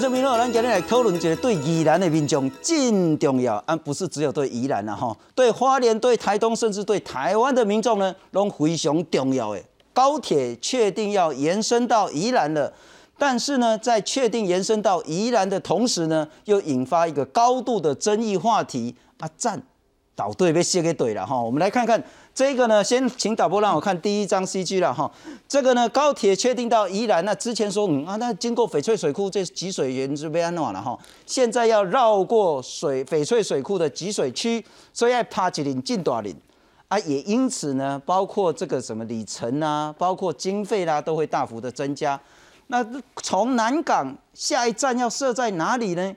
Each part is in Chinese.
我这边呢，咱今日来讨论一个对宜兰的民众真重要，啊不是只有对宜兰啦吼，对花莲、对台东，甚至对台湾的民众呢，都非常重要的。高铁确定要延伸到宜兰了，但是呢，在确定延伸到宜兰的同时呢，又引发一个高度的争议话题啊，站导队被卸给怼了哈。我们来看看。这个呢，先请导播让我看第一张 CG 了哈。这个呢，高铁确定到宜兰，那之前说嗯啊，那经过翡翠水库这集水源就被安暖了哈。现在要绕过水翡翠水库的集水区，所以要爬几岭进大岭啊。也因此呢，包括这个什么里程啊，包括经费啦，都会大幅的增加。那从南港下一站要设在哪里呢？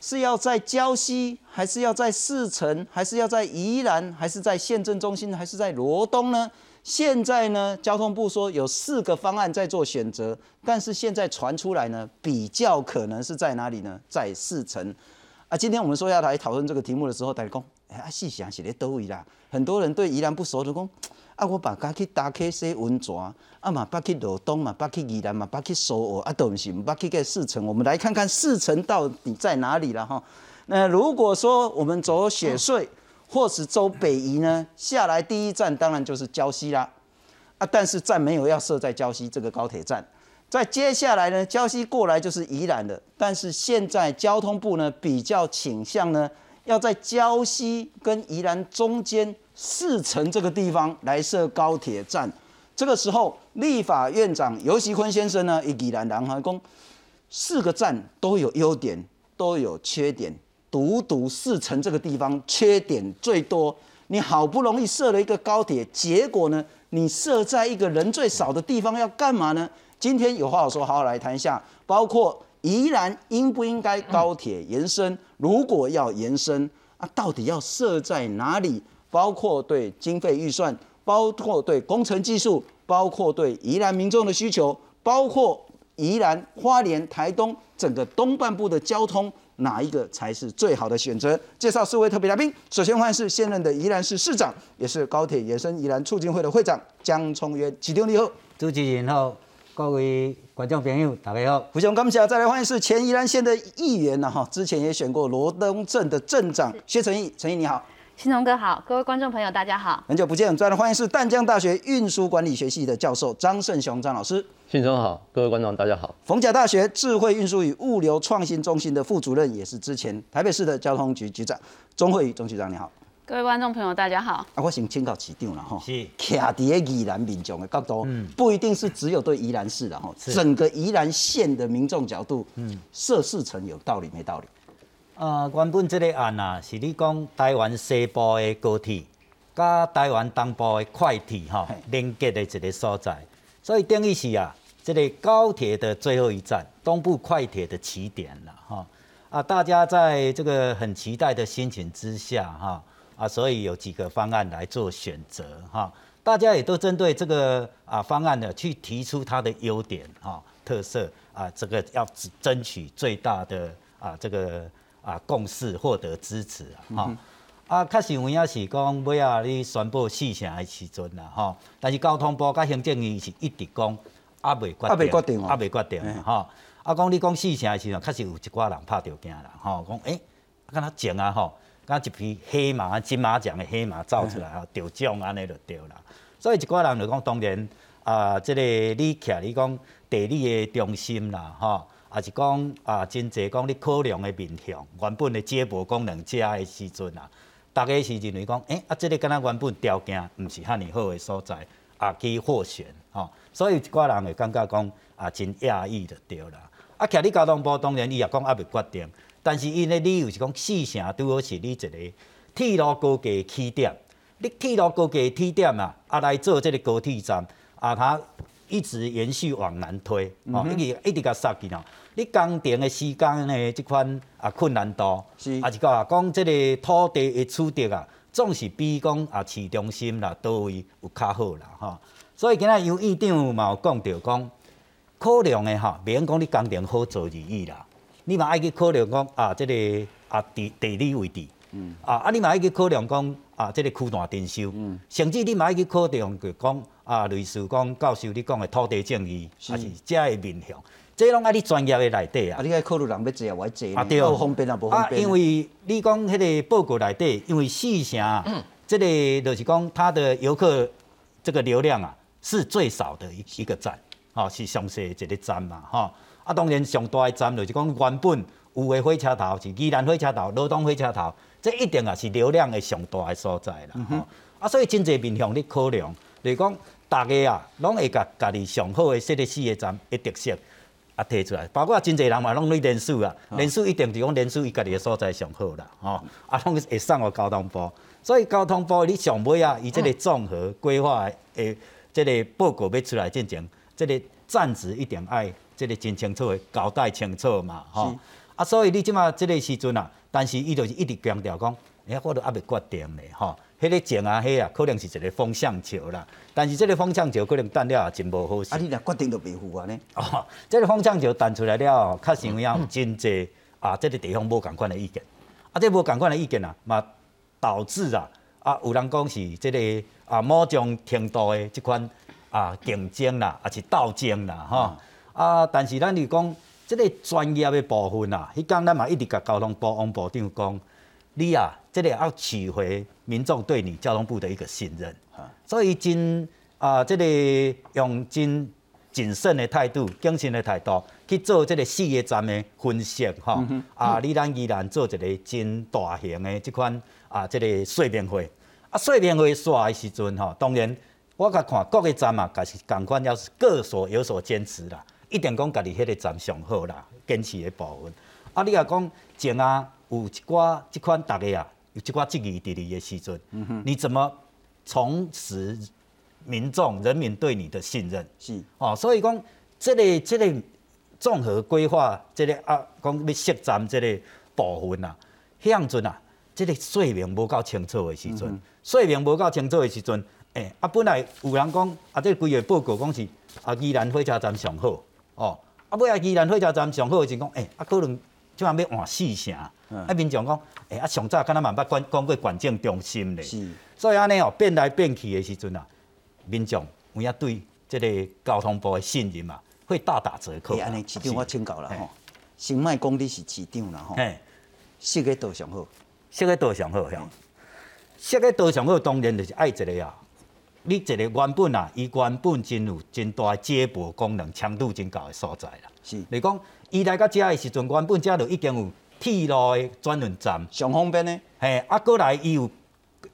是要在礁溪，还是要在四城，还是要在宜兰，还是在县政中心，还是在罗东呢？现在呢，交通部说有四个方案在做选择，但是现在传出来呢，比较可能是在哪里呢？在四城。啊，今天我们说要来讨论这个题目的时候，大家讲，哎，细想写的都一啦。很多人对宜兰不熟的讲。啊，我把家去打开洗温泉，啊嘛，把去罗东嘛，把去宜兰嘛，把去苏澳，啊都唔是，把去个四城。我们来看看四城到底在哪里了哈。那如果说我们走雪隧，或是走北宜呢，下来第一站当然就是礁溪啦。啊，但是站没有要设在礁溪这个高铁站。在接下来呢，礁溪过来就是宜兰的。但是现在交通部呢比较倾向呢，要在礁溪跟宜兰中间。四城这个地方来设高铁站，这个时候立法院长尤锡坤先生呢，以宜兰南华公四个站都有优点，都有缺点，独独四城这个地方缺点最多。你好不容易设了一个高铁，结果呢，你设在一个人最少的地方要干嘛呢？今天有话好说，好好来谈一下，包括宜兰应不应该高铁延伸？如果要延伸啊，到底要设在哪里？包括对经费预算，包括对工程技术，包括对宜兰民众的需求，包括宜兰、花莲、台东整个东半部的交通，哪一个才是最好的选择？介绍四位特别来宾，首先欢迎是现任的宜兰市市长，也是高铁延伸宜兰促进会的会长江聪渊，启动你好，主持人好，各位观众朋友大家好，非常感谢，再来欢迎是前宜兰县的议员呐哈，之前也选过罗东镇的镇长薛成义，成义你好。新荣哥好，各位观众朋友大家好，很久不见，再来欢迎是淡江大学运输管理学系的教授张胜雄张老师。新荣好，各位观众大家好。逢甲大学智慧运输与物流创新中心的副主任，也是之前台北市的交通局局长钟慧宇钟局长你好。各位观众朋友大家好。啊，我先请教市长了哈。是。徛伫宜兰民众的角度，不一定是只有对宜兰市的哈，整个宜兰县的民众角度，嗯，设四层有道理没道理？呃，原本这个案啊，是你讲台湾西部的高铁，甲台湾东部的快铁哈连接的一个所在，所以等于是啊，这个高铁的最后一站，东部快铁的起点了哈。啊，大家在这个很期待的心情之下哈，啊，所以有几个方案来做选择哈。大家也都针对这个啊方案呢，去提出它的优点哈、特色啊，这个要争取最大的啊这个。啊，共识获得支持啊，哈。啊，确实有影是讲尾啊，你宣布四城的时阵啦，吼，但是交通部甲行政院是一直讲啊未决定，啊未决定，啊未决定，吼，啊讲你讲四城的时阵，确实有一寡人拍着惊啦，吼，讲诶，敢若静啊，吼，敢一匹黑马、金马奖的黑马走出来啊，得奖安尼就对啦，所以一寡人就讲，当然啊，即个你徛你讲地理的中心啦，吼。也是讲啊，真侪讲你考量的面向，原本的接驳功能遮的时阵啊，大家是认为讲，诶啊，这个敢若原本条件毋是遐尼好的所在，啊去获选吼，所以一寡人会感觉讲啊，真讶异就对啦。啊，徛你交通部当然伊也讲还未决定，但是因的理由是讲四城拄好是你一个铁路高架起点，你铁路高架起点啊，啊来做即个高铁站，啊它一直延续往南推，哦，一直一直甲塞去哦。你工程的时间呢？即款啊困难度，是啊是讲啊讲即个土地的取得啊，总是比讲啊市中心啦倒位有较好啦，吼。所以今仔杨院长嘛有讲着讲，考量的哈，免讲你工程好做而已啦。你嘛爱去考量讲啊，即个啊地地理位置，嗯，啊啊你嘛爱去考量讲啊，即个区段征收，嗯，甚至你嘛爱去考量着讲啊，类似讲教授你讲的土地正义，还是遮的面向。这拢爱你专业的内底啊啊，。你爱考虑人要坐啊，我坐啊对，有方便啊，无方啊，便。因为你讲迄个报告内底，因为四城啊，这个就是讲它的游客这个流量啊是最少的一一个站，吼、是上细的一个站嘛，吼、啊，当然上大的站就是讲原本有的火车头是宜兰火车头、罗东火车头，这一定也是流量的上大的所在啦，吼、啊，所以真侪面向你考量，就是讲大家啊，拢会甲家己上好的设立四个站的特色。啊提出来，包括真侪人嘛，拢咧连署啊，连署一定是讲连署伊家己的所在上好啦，吼、啊，拢会送互交通部，所以交通部你上尾啊，伊即个综合规划的诶，即个报告要出来进行，即、个站址一定爱即个真清楚的交代清楚嘛，吼、啊，所以你即马即个时阵啊，但是伊就是一直强调讲，哎、我都还未决定咧，吼、迄、个前啊，迄啊，可能是一个风向球啦，但是即个风向球可能等了也真无好势啊，。你若决定就袂负啊呢？哦，这个风向球弹出来了后，确实有影有真济啊，这个地方无共款的意见，啊，这无共款的意见啊，嘛导致啊，啊，有人讲是这个啊某种程度的即款啊竞争啦，啊是斗争啦，吼、啊，但是咱就讲即个专业的部分啊，迄天咱嘛一直甲交通部王部长讲，你啊，这个要取回民众对你交通部的一个信任。所以真啊，这个用真谨慎的态度、谨慎的态度去做这个四个站的分析吼。啊，你咱依然做一个真大型的这款啊，这个说明会。啊，说明会煞的时阵吼，当然我甲看各个站嘛，也是共款，要是各所有所坚持啦，一定讲家己迄个站上好啦，坚持的部分。啊，你若讲前啊有一寡即款大家啊，有一寡质疑伫你的时阵，你怎么重拾民众、人民对你的信任？是哦，所以讲这个这个综合规划，这个啊，讲要设站这个部分啊，迄样阵啊，这个说明无够清楚的时阵，说明无够清楚的时阵，诶、啊，本来有人讲啊，这规个报告讲是啊，宜兰火车站上好，哦，啊，尾啊，宜兰火车站上好的时阵讲，诶、啊，可能即马要换四成，啊，民众讲，诶、啊，上早敢若嘛捌管讲过管政中心咧，是，所以安尼哦，变来变去的时阵啊，民众有影对即个交通部的信任嘛，会大打折扣。安尼市长我请教啦吼，先莫讲你是市长啦吼，嘿，设个道上好，设个道上好呀，设个道上好，当然就是爱一个啊。你一个原本啊，伊原本真有真大的接驳功能，强度真高的所在啦。是。你讲伊来到遮的时阵，原本遮就已经有铁路的转运站，上方便呢？嘿，啊，过来伊有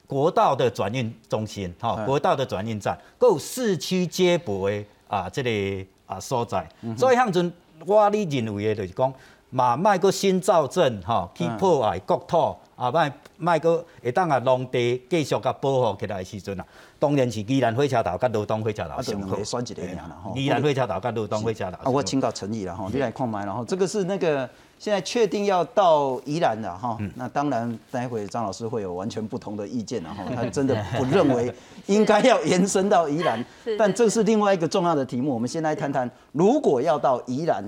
国道的转运中心，吼、嗯国道的转运站，佮有市区接驳的啊，这个啊所在。所以向阵我你认为的就是讲，嘛莫佮新造镇吼，去嗯破坏国土，啊，莫莫佮会当啊农地继续甲保护起来的时阵啊，当然是宜兰火车头甲罗东火车头上好两个。选一个尔啦吼。宜兰火车头甲罗东火车头啊，我请教陈毅了哈，你来看麦然后这个是那个现在确定要到宜兰了哈，嗯那当然待会张老师会有完全不同的意见然后 他真的不认为应该要延伸到宜兰，但这是另外一个重要的题目，我们先来谈谈，如果要到宜兰。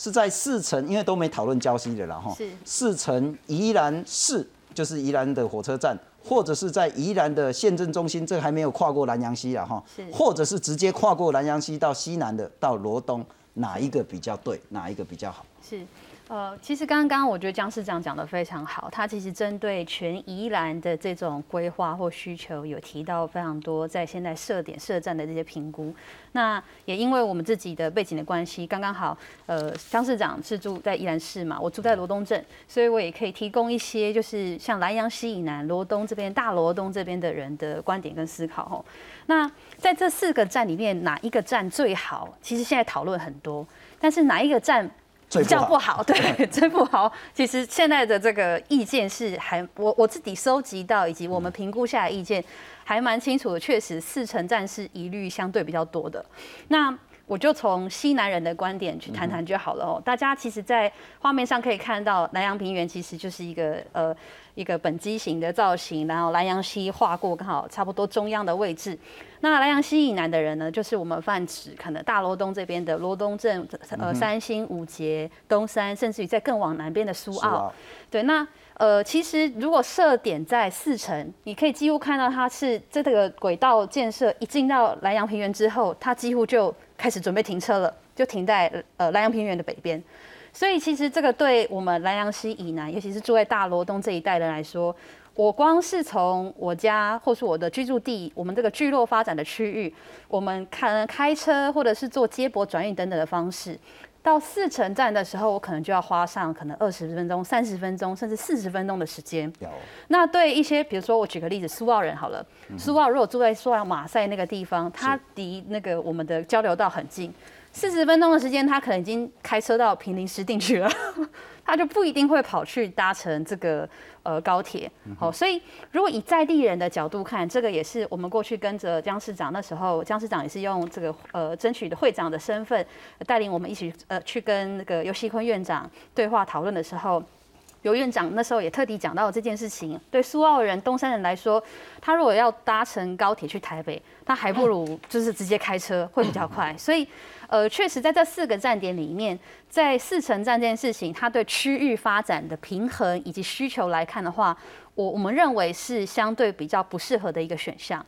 是在四城，因为都没讨论礁溪的啦哈。是四城宜兰市就是宜兰的火车站，或者是在宜兰的县政中心，这个还没有跨过南洋溪啊哈。或者是直接跨过南洋溪到西南的到罗东，哪一个比较对？哪一个比较好？是，呃，其实刚刚我觉得江市长讲的非常好，他其实针对全宜兰的这种规划或需求，有提到非常多在现在设点设站的这些评估。那也因为我们自己的背景的关系，刚刚好，呃，江市长是住在宜兰市嘛，我住在罗东镇，所以我也可以提供一些就是像南洋西以南、罗东这边、大罗东这边的人的观点跟思考吼。那在这四个站里面，哪一个站最好？其实现在讨论很多，但是哪一个站最比较不好？对，最不好。其实现在的这个意见是还我我自己收集到以及我们评估下来意见还蛮清楚的，确实四城站是疑虑相对比较多的。那我就从西南人的观点去谈谈就好了哦。大家其实，在画面上可以看到，南洋平原其实就是一个呃一个本机型的造型，然后莱阳溪划过，刚好差不多中央的位置。那莱阳溪以南的人呢，就是我们泛指可能大罗东这边的罗东镇、呃三星、五节、东山，甚至于在更往南边的苏澳。对，那呃，其实如果设点在四城，你可以几乎看到它是这个轨道建设一进到莱阳平原之后，它几乎就开始准备停车了。就停在呃莱阳平原的北边。所以其实这个对我们南阳西以南，尤其是住在大罗东这一带的人来说，我光是从我家或是我的居住地，我们这个聚落发展的区域，我们看开车或者是坐接驳转运等等的方式。到四城站的时候，我可能就要花上可能二十分钟、三十分钟，甚至四十分钟的时间。那对一些，比如说我举个例子，苏澳人好了，苏澳如果住在苏澳马赛那个地方，它离那个我们的交流道很近，四十分钟的时间，他可能已经开车到平林湿地去了。他就不一定会跑去搭乘这个呃高铁，好，所以如果以在地人的角度看，这个也是我们过去跟着江市长那时候，江市长也是用这个呃争取的会长的身份带领我们一起呃去跟那个尤锡坤院长对话讨论的时候，尤院长那时候也特地讲到这件事情，对苏澳人、东山人来说，他如果要搭乘高铁去台北，他还不如就是直接开车会比较快，所以。呃，确实在这四个站点里面，在四城站这件事情，它对区域发展的平衡以及需求来看的话，我我们认为是相对比较不适合的一个选项。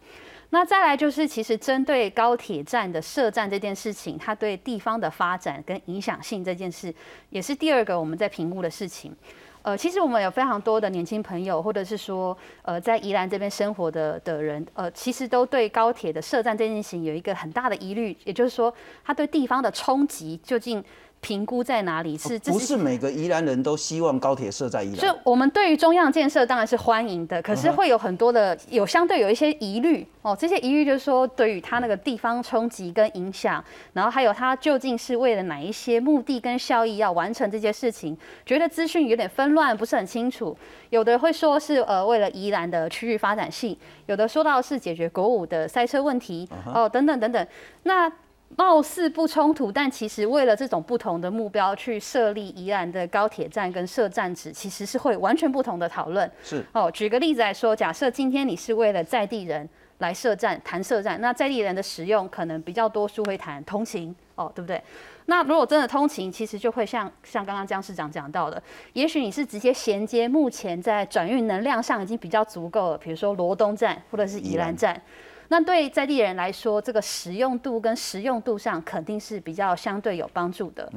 那再来就是，其实针对高铁站的设站这件事情，它对地方的发展跟影响性这件事，也是第二个我们在评估的事情。呃，其实我们有非常多的年轻朋友，或者是说，呃，在宜兰这边生活的的人，呃，其实都对高铁的设站这件事情有一个很大的疑虑，也就是说，他对地方的冲击究竟。评估在哪里是？不是每个宜兰人都希望高铁设在宜兰。就我们对于中央建设当然是欢迎的，可是会有很多的有相对有一些疑虑哦。这些疑虑就是说，对于它那个地方冲击跟影响，然后还有它究竟是为了哪一些目的跟效益要完成这些事情，觉得资讯有点纷乱，不是很清楚。有的会说是呃为了宜兰的区域发展性，有的说到是解决国五的塞车问题哦等等等等。那貌似不冲突，但其实为了这种不同的目标去设立宜兰的高铁站跟设站址，其实是会完全不同的讨论。是哦，举个例子来说，假设今天你是为了在地人来设站谈设站，那在地人的使用可能比较多数会谈通勤哦，对不对？那如果真的通勤，其实就会像像刚刚江市长讲到的，也许你是直接衔接目前在转运能量上已经比较足够了，比如说罗东站或者是宜兰站。那对在地人来说，这个实用度跟实用度上肯定是比较相对有帮助的。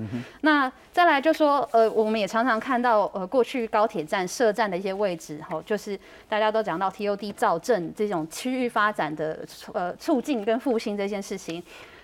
那再来就说，呃，我们也常常看到，呃，过去高铁站设站的一些位置，吼，就是大家都讲到 TOD 造镇这种区域发展的呃促进跟复兴这件事情。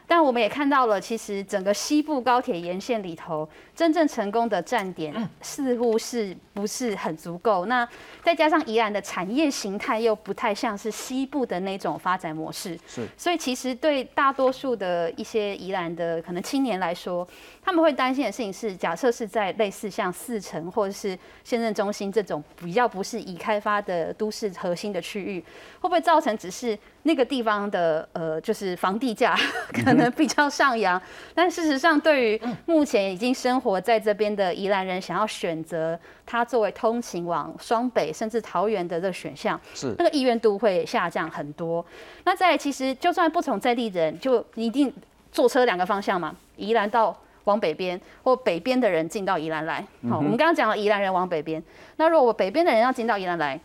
但我们也看到了，其实整个西部高铁沿线里头，真正成功的站点似乎是不是很足够？那再加上宜兰的产业形态又不太像是西部的那种发展模式，是。所以其实对大多数的一些宜兰的可能青年来说，他们会担心的事情是，假设是在类似像四城或者是县政中心这种比较不是已开发的都市核心的区域，会不会造成只是？那个地方的呃，就是房地价 可能比较上扬，但事实上，对于目前已经生活在这边的宜兰人，想要选择它作为通勤往双北甚至桃园的这个选项，是那个意愿度会下降很多。那在其实，就算不从在地人，就一定坐车两个方向嘛，宜兰到往北边，或北边的人进到宜兰来。好，我们刚刚讲了宜兰人往北边，那如果我北边的人要进到宜兰来。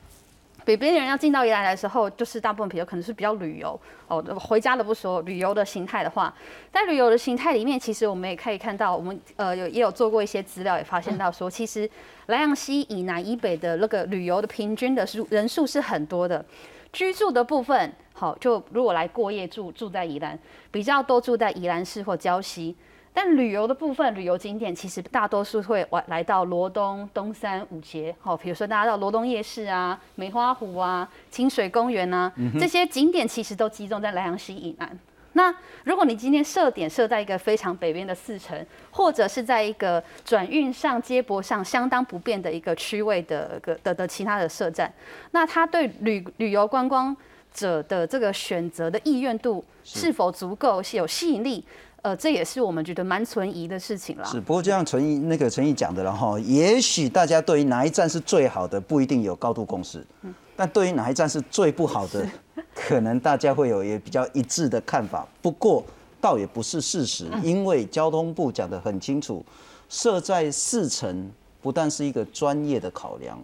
北边人要进到宜兰来的时候，就是大部分比较可能是比较旅游哦，回家的不说，旅游的形态的话，在旅游的形态里面，其实我们也可以看到，我们呃有也有做过一些资料，也发现到说，其实莱阳西以南以北的那个旅游的平均的数人数是很多的，居住的部分好，就如果来过夜住住在宜兰，比较多住在宜兰市或礁溪。但旅游的部分，旅游景点其实大多数会来来到罗东、东山、五节，好，比如说大家到罗东夜市啊、梅花湖啊、清水公园啊，这些景点其实都集中在莱阳溪以南。那如果你今天设点设在一个非常北边的四城，或者是在一个转运上、接驳上相当不便的一个区位的个的的其他的设站，那它对旅旅游观光者的这个选择的意愿度是否足够，是有吸引力？呃，这也是我们觉得蛮存疑的事情了。是，不过就像陈毅那个陈毅讲的了哈，也许大家对于哪一站是最好的，不一定有高度共识。嗯。但对于哪一站是最不好的，可能大家会有也比较一致的看法。不过倒也不是事实，因为交通部讲的很清楚，设在四城不但是一个专业的考量，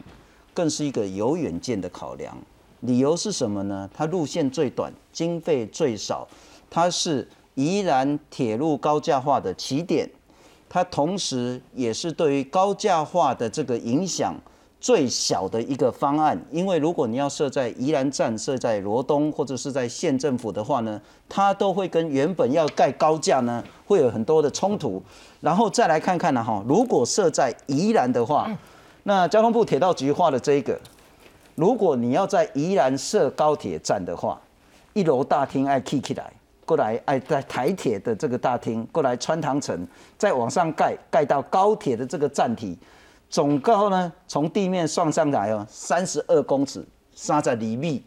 更是一个有远见的考量。理由是什么呢？它路线最短，经费最少，它是。宜兰铁路高架化的起点，它同时也是对于高架化的这个影响最小的一个方案。因为如果你要设在宜兰站、设在罗东或者是在县政府的话呢，它都会跟原本要盖高架呢会有很多的冲突。然后再来看看呢，哈，如果设在宜兰的话，那交通部铁道局画的这一个，如果你要在宜兰设高铁站的话，一楼大厅爱 key 起来。过来，哎，在台铁的这个大厅过来穿堂城，再往上盖，盖到高铁的这个站体，总高呢，从地面算上来哦，三十二公尺，三十厘米，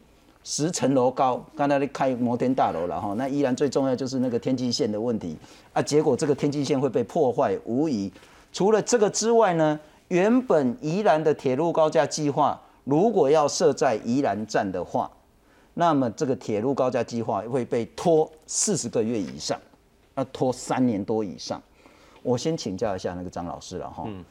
十层楼高。刚才你开摩天大楼了哈，那依然最重要就是那个天际线的问题啊。结果这个天际线会被破坏无疑。除了这个之外呢，原本宜兰的铁路高架计划，如果要设在宜兰站的话，那么这个铁路高架计划会被拖四十个月以上，要拖三年多以上。我先请教一下那个张老师了哈。嗯。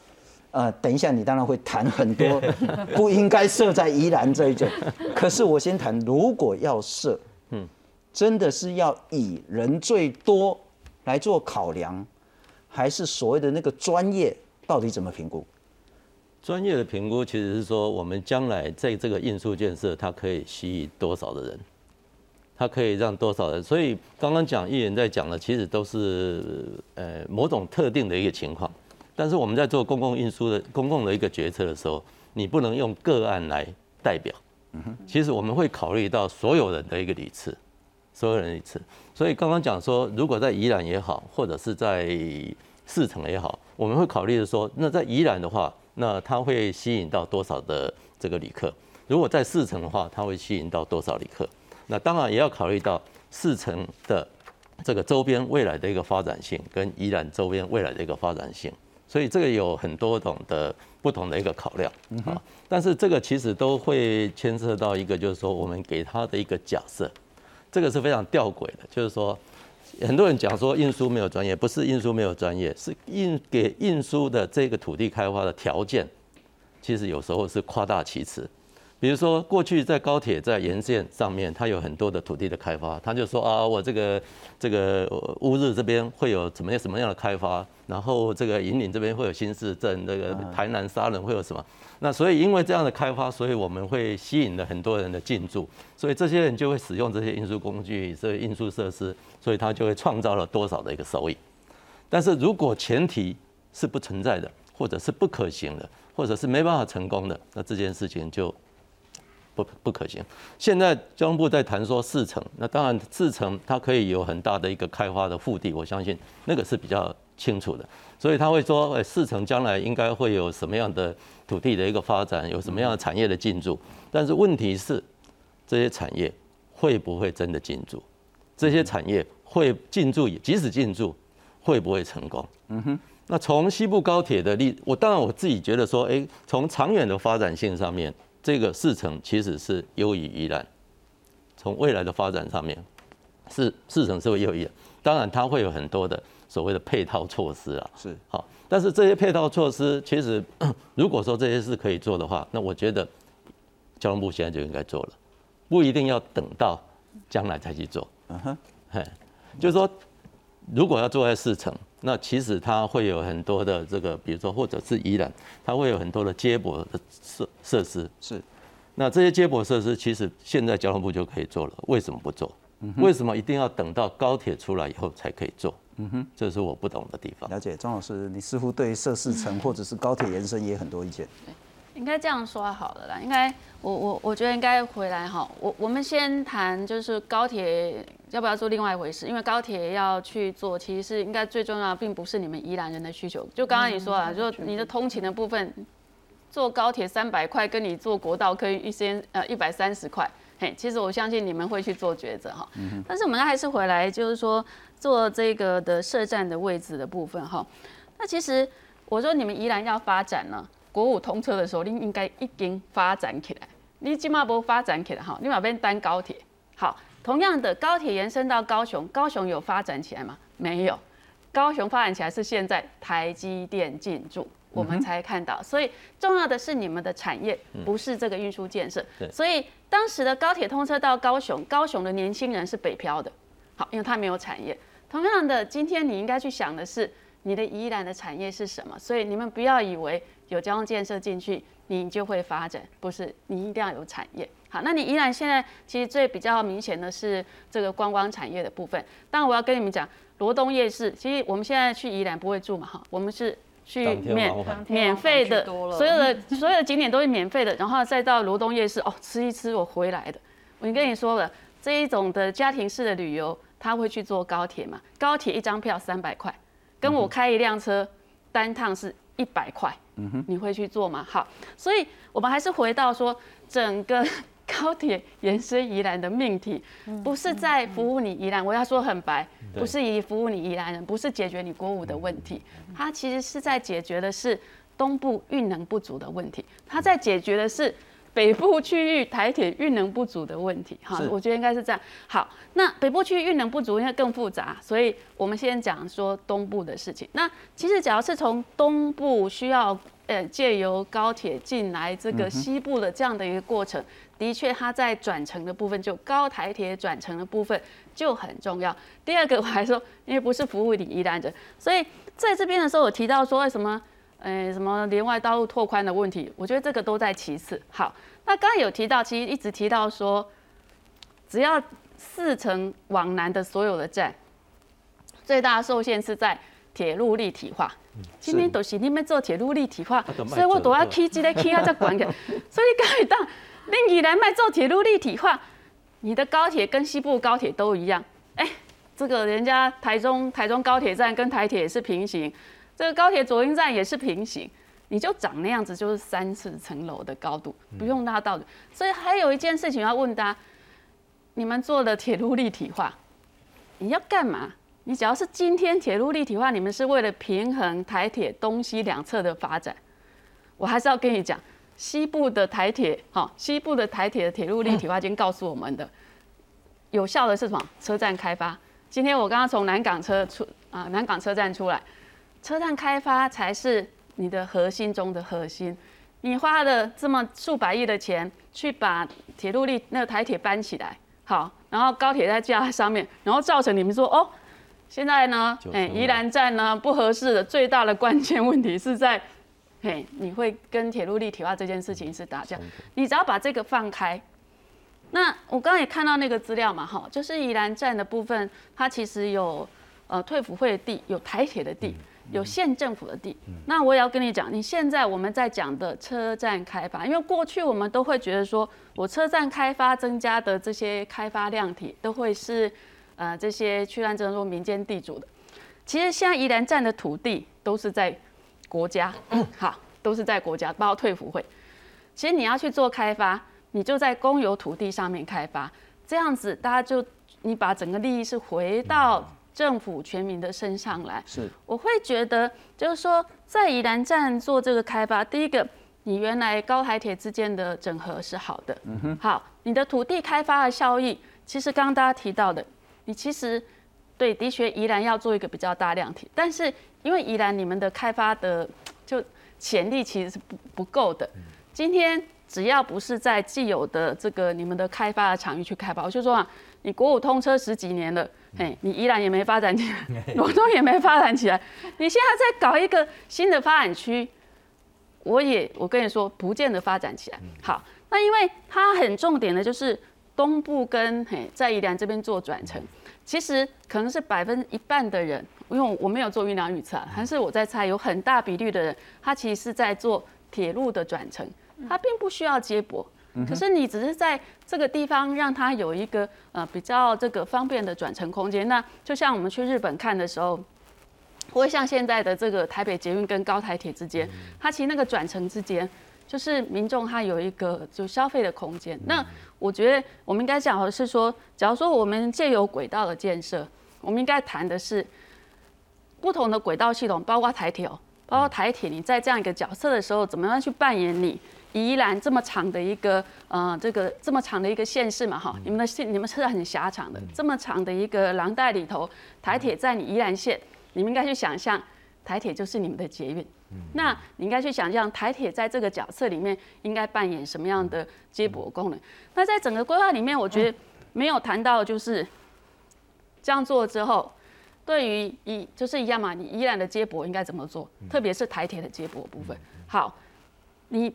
呃，等一下你当然会谈很多 不应该设在宜兰这一种，可是我先谈，如果要设，嗯，真的是要以人最多来做考量，还是所谓的那个专业到底怎么评估？专业的评估其实是说，我们将来在这个运输建设，它可以吸引多少的人，它可以让多少人。所以刚刚讲议员在讲的，其实都是呃某种特定的一个情况。但是我们在做公共运输的公共的一个决策的时候，你不能用个案来代表。其实我们会考虑到所有人的一个理次，所有人理次。所以刚刚讲说，如果在宜兰也好，或者是在市城也好，我们会考虑的说，那在宜兰的话。那它会吸引到多少的这个旅客？如果在四层的话，它会吸引到多少旅客？那当然也要考虑到四层的这个周边未来的一个发展性，跟宜兰周边未来的一个发展性。所以这个有很多种的不同的一个考量啊。但是这个其实都会牵涉到一个，就是说我们给他的一个假设，这个是非常吊诡的，就是说。很多人讲说运输没有专业，不是运输没有专业，是运给运输的这个土地开发的条件，其实有时候是夸大其词。比如说过去在高铁在沿线上面，它有很多的土地的开发，他就说啊，我这个这个乌日这边会有怎么样什么样的开发，然后这个引领这边会有新市镇，这个台南沙人会有什么？那所以因为这样的开发，所以我们会吸引了很多人的进驻，所以这些人就会使用这些运输工具、这些运输设施。所以他就会创造了多少的一个收益，但是如果前提是不存在的，或者是不可行的，或者是没办法成功的，那这件事情就不不可行。现在交通部在谈说四城，那当然四城它可以有很大的一个开发的腹地，我相信那个是比较清楚的。所以他会说，哎，四城将来应该会有什么样的土地的一个发展，有什么样的产业的进驻。但是问题是，这些产业会不会真的进驻？这些产业会进驻，即使进驻，会不会成功？嗯哼。那从西部高铁的例，我当然我自己觉得说，哎，从长远的发展性上面，这个四城其实是优于宜兰。从未来的发展上面，是四城是会优于。当然，它会有很多的所谓的配套措施啊。是。好，但是这些配套措施，其实 如果说这些事可以做的话，那我觉得交通部现在就应该做了，不一定要等到将来才去做。嗯哼，嘿，就是说，如果要做在四层，那其实它会有很多的这个，比如说或者是宜兰，它会有很多的接驳的设设施。是，那这些接驳设施其实现在交通部就可以做了，为什么不做？为什么一定要等到高铁出来以后才可以做？嗯哼，这是我不懂的地方。了解，庄老师，你似乎对设四层或者是高铁延伸也很多意见。应该这样说好了啦，应该我我我觉得应该回来哈，我我们先谈就是高铁要不要做另外一回事，因为高铁要去做，其实是应该最重要，并不是你们宜兰人的需求。就刚刚你说啊，就你的通勤的部分，坐高铁三百块，跟你坐国道可以一千呃一百三十块，嘿，其实我相信你们会去做抉择哈。但是我们还是回来，就是说做这个的设站的位置的部分哈。那其实我说你们宜兰要发展呢。国五通车的时候，你应该已经发展起来。你起码不发展起来哈，你那边单高铁。好，同样的高铁延伸到高雄，高雄有发展起来吗？没有。高雄发展起来是现在台积电进驻，我们才看到。所以重要的是你们的产业，不是这个运输建设。所以当时的高铁通车到高雄，高雄的年轻人是北漂的。好，因为他没有产业。同样的，今天你应该去想的是你的宜兰的产业是什么。所以你们不要以为有交通建设进去，你就会发展，不是，你一定要有产业。好，那你宜兰现在其实最比较明显的是这个观光产业的部分。当然，我要跟你们讲，罗东夜市，其实我们现在去宜兰不会住嘛，哈，我们是去免免费的，所有的所有的景点都是免费的，然后再到罗东夜市哦吃一吃，我回来的。我跟你说了，这一种的家庭式的旅游，他会去坐高铁嘛？高铁一张票三百块，跟我开一辆车单趟是一百块，你会去做吗？好，所以我们还是回到说整个。高铁延伸宜兰的命题，不是在服务你宜兰，我要说很白，不是以服务你宜兰人，不是解决你国五的问题，它其实是在解决的是东部运能不足的问题，它在解决的是北部区域台铁运能不足的问题。哈，我觉得应该是这样。好，那北部区域运能不足，因为更复杂，所以我们先讲说东部的事情。那其实只要是从东部需要呃借由高铁进来这个西部的这样的一个过程，的确它在转乘的部分，就高台铁转乘的部分就很重要。第二个我还说，因为不是服务你宜兰人，所以在这边的时候，我提到说什么，呃，什么连外道路拓宽的问题，我觉得这个都在其次。好，那刚刚有提到，其实一直提到说，只要四层往南的所有的站，最大的受限是在铁路立体化。今天都是你们做铁路立体化所以我都要这个起这个起啊，再管起。所以你刚才当你宜兰卖做铁路立体化，你的高铁跟西部高铁都一样。哎、这个人家台中台中高铁站跟台铁也是平行，这个高铁左营站也是平行，你就长那样子，就是三四层楼的高度，不用拉到的。所以还有一件事情要问大家，你们做的铁路立体化，你要干嘛？你只要是今天铁路立体化，你们是为了平衡台铁东西两侧的发展。我还是要跟你讲，西部的台铁，哈，西部的台铁的铁路立体化已经告诉我们的，有效的是什么？车站开发。今天我刚刚从南港车出啊，南港车站出来，车站开发才是你的核心中的核心。你花了这么数百亿的钱去把铁路立那个台铁搬起来，好，然后高铁再架在上面，然后造成你们说哦，现在呢，哎，宜兰站呢不合适的最大的关键问题是在，嘿，你会跟铁路立体化这件事情是打架。你只要把这个放开，那我刚刚也看到那个资料嘛，哈，就是宜兰站的部分，它其实有呃退辅会的地，有台铁的地，有县政府的地。那我也要跟你讲，你现在我们在讲的车站开发，因为过去我们都会觉得说，我车站开发增加的这些开发量体都会是呃这些去烂症说民间地主的。其实现在宜兰站的土地都是在国家，好，都是在国家，包括退辅会。其实你要去做开发，你就在公有土地上面开发，这样子大家就你把整个利益是回到政府全民的身上来。是我会觉得，就是说，在宜兰站做这个开发，第一个，你原来高台铁之间的整合是好的，嗯哼好，你的土地开发的效益，其实刚刚大家提到的，你其实对的确宜兰要做一个比较大量体，但是因为宜兰你们的开发的就潜力其实是不不够的，今天只要不是在既有的这个你们的开发的场域去开发，我就说啊，你国五通车十几年了，嘿，你宜兰也没发展起来，罗东也没发展起来，你现在在搞一个新的发展区，我也我跟你说，不见得发展起来。好，那因为它很重点的就是东部跟嘿在宜兰这边做转乘，其实可能是百分一半的人，因为我没有做运量预测还，是我在猜，有很大比率的人，他其实是在做铁路的转乘，他并不需要接驳。可是你只是在这个地方让他有一个呃比较这个方便的转乘空间，那就像我们去日本看的时候，不会像现在的这个台北捷运跟高台铁之间，它其实那个转乘之间，就是民众他有一个就消费的空间。那我觉得我们应该讲的是说，假如说我们借由轨道的建设，我们应该谈的是不同的轨道系统，包括台铁哦，包括台铁，你在这样一个角色的时候，怎么样去扮演你宜兰这么长的一个呃这个这么长的一个县市嘛哈，你们的县你们是很狭长的，这么长的一个廊带里头，台铁在你宜兰县，你们应该去想象台铁就是你们的捷运。那你应该去想象台铁在这个角色里面应该扮演什么样的接驳功能。那在整个规划里面，我觉得没有谈到就是这样做之后，对于宜就是一样嘛，你宜兰的接驳应该怎么做？特别是台铁的接驳部分。好，你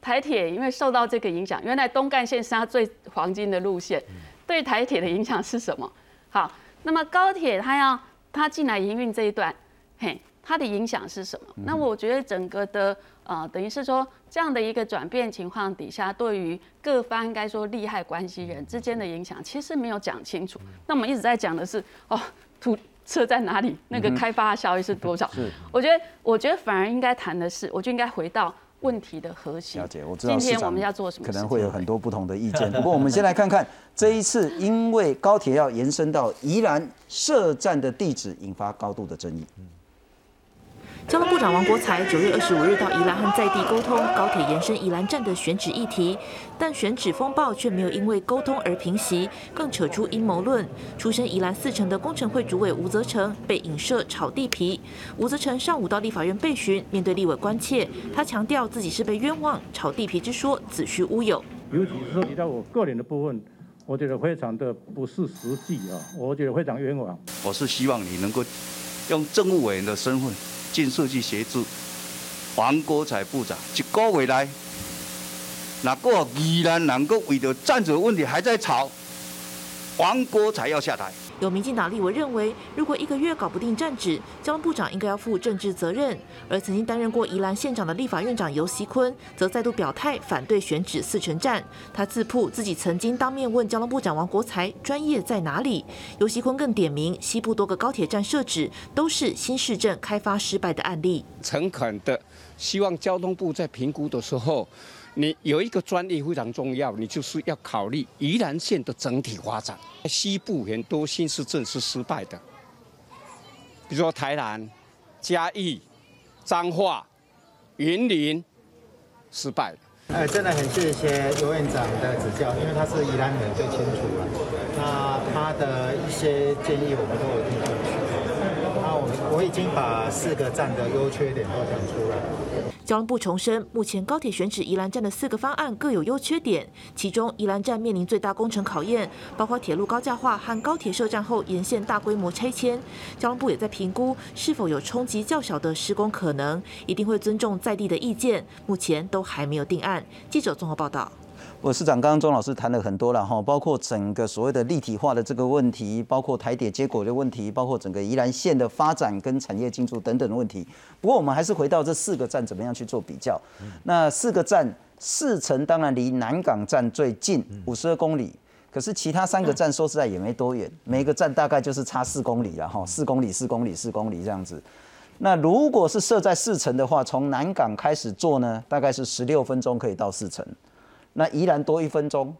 台铁因为受到这个影响，原来东干线是它最黄金的路线，对台铁的影响是什么？好，那么高铁它要它进来营运这一段，嘿，它的影响是什么？那我觉得整个的呃，等于是说这样的一个转变情况底下，对于各方应该说利害关系人之间的影响，其实没有讲清楚。那我们一直在讲的是哦，土车在哪里？那个开发效益是多少？是，我觉得，我觉得反而应该谈的是，我就应该回到问题的核心。了解，我知道今天我们要做什么？可能会有很多不同的意见。不过我们先来看看这一次，因为高铁要延伸到宜兰设站的地址，引发高度的争议。交通部长王国才九月二十五日到宜兰和在地沟通高铁延伸宜兰站的选址议题，但选址风暴却没有因为沟通而平息，更扯出阴谋论。出身宜兰四城的工程会主委吴泽成被影射炒地皮。吴泽成上午到立法院被询，面对立委关切，他强调自己是被冤枉，炒地皮之说子虚乌有。尤其是涉及到我个人的部分，我觉得非常的不是实际啊，我觉得非常冤枉。我是希望你能够用政务委员的身份。尽速去协助黄国才部长，一个月来，那个依然能够为了战争问题还在吵，黄国才要下台。有民进党立委认为，如果一个月搞不定站址，交通部长应该要负政治责任。而曾经担任过宜兰县长的立法院长游锡坤，则再度表态反对选址四城站。他自曝自己曾经当面问交通部长王国才专业在哪里。游锡坤更点名西部多个高铁站设置都是新市镇开发失败的案例。诚恳的希望交通部在评估的时候。你有一个专利非常重要，你就是要考虑宜兰县的整体发展。西部很多新市镇是失败的，比如说台南、嘉义、彰化、云林，失败了。哎，真的很谢谢游院长的指教，因为他是宜兰人最清楚了。那他的一些建议，我们都有听进去。那我我已经把四个站的优缺点都讲出来。交通部重申，目前高铁选址宜兰站的四个方案各有优缺点，其中宜兰站面临最大工程考验，包括铁路高架化和高铁设站后沿线大规模拆迁。交通部也在评估是否有冲击较小的施工可能，一定会尊重在地的意见，目前都还没有定案。记者综合报道。我市长刚刚钟老师谈了很多了哈，包括整个所谓的立体化的这个问题，包括台铁接果的问题，包括整个宜兰县的发展跟产业进驻等等的问题。不过我们还是回到这四个站怎么样去做比较。那四个站，四城当然离南港站最近，五十二公里。可是其他三个站说实在也没多远，每个站大概就是差四公里了哈，四公里、四公里、四公里这样子。那如果是设在四城的话，从南港开始做呢，大概是十六分钟可以到四城。那宜兰多一分钟，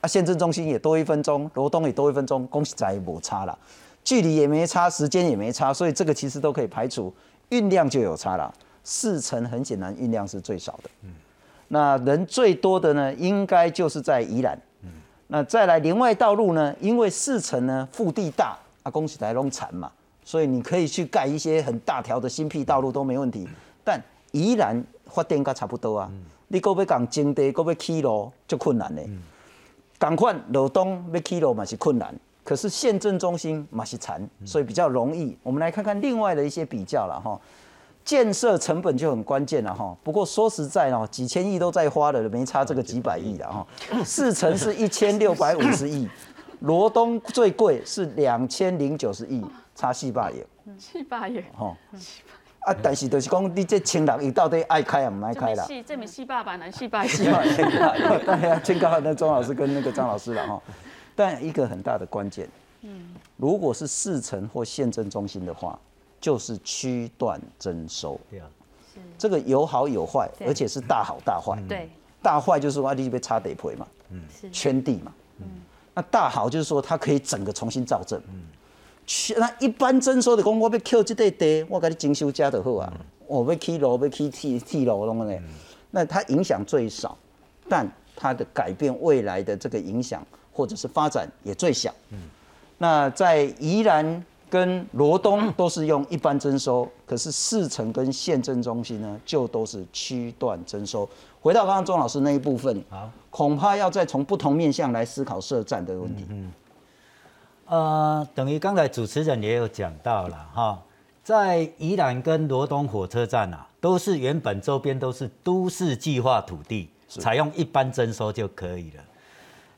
啊，县政中心也多一分钟，罗东也多一分钟，恭喜仔没差了，距离也没差，时间也没差，所以这个其实都可以排除，运量就有差了。四层很简单，运量是最少的，嗯，那人最多的呢，应该就是在宜兰，嗯，那再来连外道路呢，因为四层呢腹地大，啊，恭喜仔弄惨嘛，所以你可以去盖一些很大条的新辟道路都没问题，但宜兰发电跟差不多啊。你搁要讲征地，搁要起路，就困难嘞。赶快罗东要起路嘛是困难，可是县政中心嘛是残，所以比较容易。我们来看看另外的一些比较了哈。建设成本就很关键了哈。不过说实在哦，几千亿都在花了，没差这个几百亿了哈。四城是一千六百五十亿，罗东最贵是两千零九十亿，差四百亿。七八亿。哈。啊！但是就是讲，你这青人伊到底爱开啊，唔爱开啦？这么戏爸爸难细爸戏爸，对啊，请教那钟老师跟那个张老师了哈。但一个很大的关键，嗯，如果是市城或县政中心的话，就是区段征收。对啊，这个有好有坏，而且是大好大坏。对，大坏就是说你被插地赔嘛，嗯，圈地嘛，嗯。那大好就是说它可以整个重新造镇，嗯。那一般征收的讲，我要扣这块地，我给你征收加就好啊。我要起楼，要起铁铁楼，弄个呢？那它影响最少，但它的改变未来的这个影响或者是发展也最小。那在宜兰跟罗东都是用一般征收，可是市城跟县政中心呢，就都是区段征收。回到刚刚钟老师那一部分，好，恐怕要再从不同面向来思考设站的问题。呃，等于刚才主持人也有讲到了哈，在宜兰跟罗东火车站啊，都是原本周边都是都市计划土地，采用一般征收就可以了。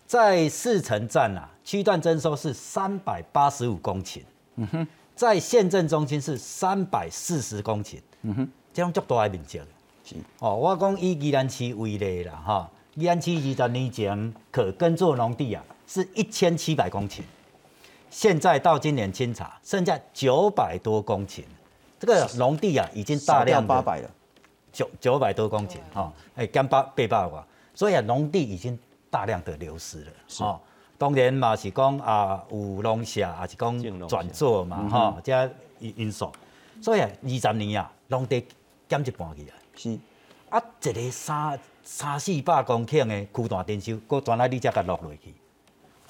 在四城站啊，区段征收是三百八十五公顷，嗯哼，在县政中心是三百四十公顷，嗯哼，这样足大的面积。是哦，我讲以宜兰区为例啦，哈，宜兰区二十年前可耕作农地啊是一千七百公顷。现在到今年清查，剩下九百多公顷，这个农地啊，已经大量八百了，九九百多公顷哈，哎，干八被八卦，所以啊，农地已经大量的流失了，哦，当然嘛是讲啊，有农舍，也是讲转做嘛，哈，这因因素，所以啊，二十年啊，农地减一半去啊，是，啊，一个三三四百公顷的区段征收，搁转来你才甲落落去。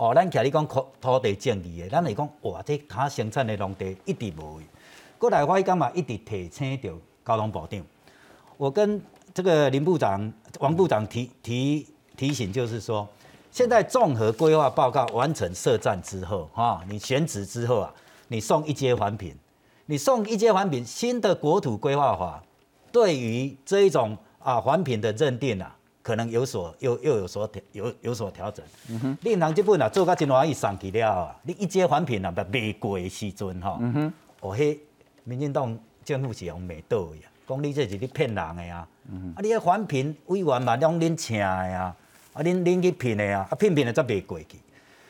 哦，咱徛你讲土土地正义的，咱来讲哇，这他生产的农地一直无。过来我讲嘛，一直提醒着交通部长。我跟这个林部长、王部长提提提醒，就是说，现在综合规划报告完成设站之后，哈，你选址之后啊，你送一阶环评，你送一阶环评，新的国土规划法对于这一种啊环评的认定啊。可能有所又又有所调有有所调整。嗯哼，你人这本啊做到真欢喜上去了啊，你一接环评啊，不卖过的时阵吼，嗯哼，哦嘿，民进党政府是用骂倒的，讲你这是你骗人的啊，啊你迄环评委员嘛，拢恁请的啊，啊恁恁去骗的啊，啊骗骗的再卖过去。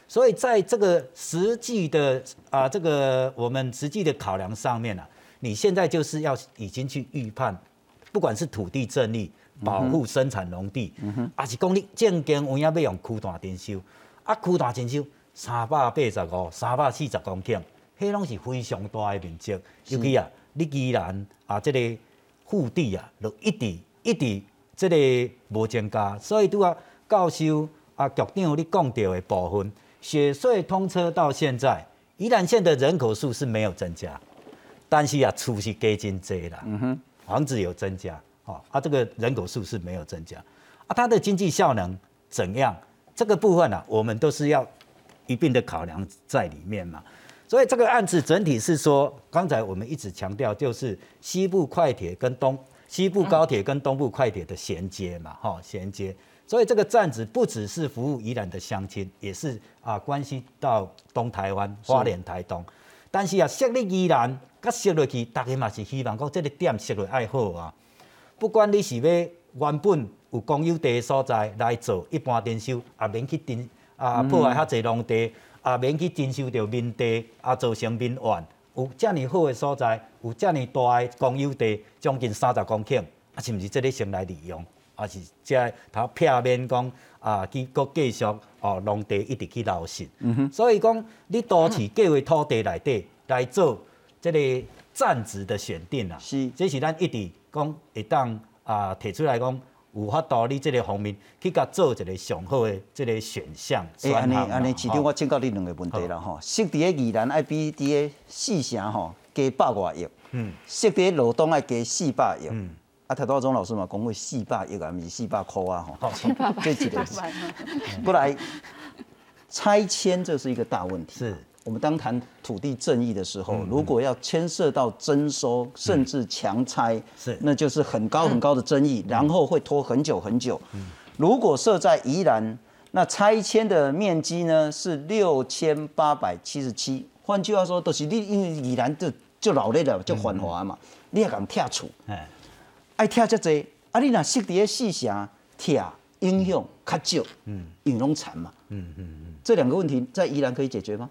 所以在这个实际的啊这个我们实际的考量上面啊，你现在就是要已经去预判，不管是土地正义。保护生产农地，啊是讲你正经有影要用区段征收，啊区段征收三百八十五、三百四十公顷，迄拢是非常大的面积。尤其啊，你既然啊，这个腹地啊，就一直一直这个无增加，所以拄啊教授啊局长你讲到的部分，雪隧通车到现在，宜兰县的人口数是没有增加，但是啊，厝是加真济啦，房子有增加。哦啊，这个人口数是没有增加，啊，它的经济效能怎样？这个部分呢，我们都是要一并的考量在里面嘛。所以这个案子整体是说，刚才我们一直强调，就是西部快铁跟东西部高铁跟东部快铁的衔接嘛，哈，衔接。所以这个站子不只是服务宜兰的乡亲，也是啊，关系到东台湾、花莲、台东。但是啊，设立宜兰，甲设落去，大家嘛是希望讲这个点设落爱好啊。不管你是要原本有公有地的所在来做一般征收，也免去征啊破坏遐济农地，也免去征收着民地，啊造成民怨。有遮尔好的所在，有遮尔大的公有地，将近三十公顷，啊是毋是即个先来利用？啊是遮头片面讲啊去搁继续哦农地一直去流失。嗯。所以讲你都市计划土地内底来做即个站值的选定啊，是，这是咱一直。讲会当啊提出来讲，有法度你即个方面去甲做一个上好的即个选项。诶，安尼安尼，市长我请教你两个问题啦吼。设伫个宜兰爱比伫个四城吼加百外亿，嗯，设伫个罗东爱加四百亿，嗯，啊，台大钟老师嘛讲过四百亿啊，毋是四百箍啊吼，四百这几个不来拆迁，这是一个大问题。是。我们当谈土地正义的时候，如果要牵涉到征收甚至强拆，是，那就是很高很高的争议，然后会拖很久很久。如果设在宜兰，那拆迁的面积呢是六千八百七十七。换句话说，都是你因为宜兰就就老累了，就繁华嘛，你也敢拆厝，哎，爱拆这多，啊，你若设伫个四城拆影响较少，嗯，因为拢惨嘛，嗯嗯嗯，这两个问题在宜兰可以解决吗？